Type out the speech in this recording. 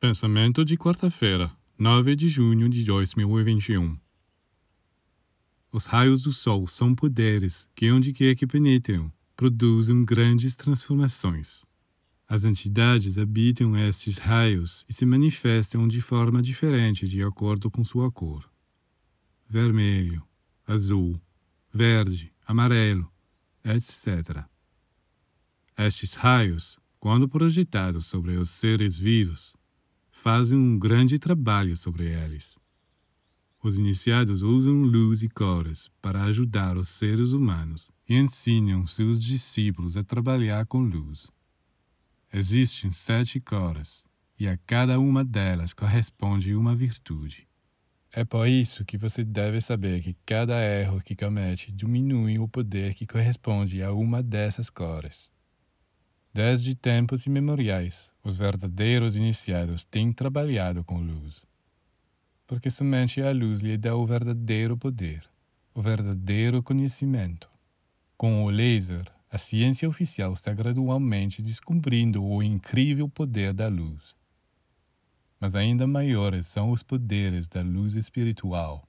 Pensamento de quarta-feira, 9 de junho de 2021. Os raios do sol são poderes que, onde quer que penetram, produzem grandes transformações. As entidades habitam estes raios e se manifestam de forma diferente de acordo com sua cor: vermelho, azul, verde, amarelo, etc. Estes raios, quando projetados sobre os seres vivos, fazem um grande trabalho sobre eles. Os iniciados usam luz e cores para ajudar os seres humanos e ensinam seus discípulos a trabalhar com luz. Existem sete cores e a cada uma delas corresponde uma virtude. É por isso que você deve saber que cada erro que comete diminui o poder que corresponde a uma dessas cores. Desde tempos imemoriais, os verdadeiros iniciados têm trabalhado com luz. Porque somente a luz lhe dá o verdadeiro poder, o verdadeiro conhecimento. Com o laser, a ciência oficial está gradualmente descobrindo o incrível poder da luz. Mas ainda maiores são os poderes da luz espiritual,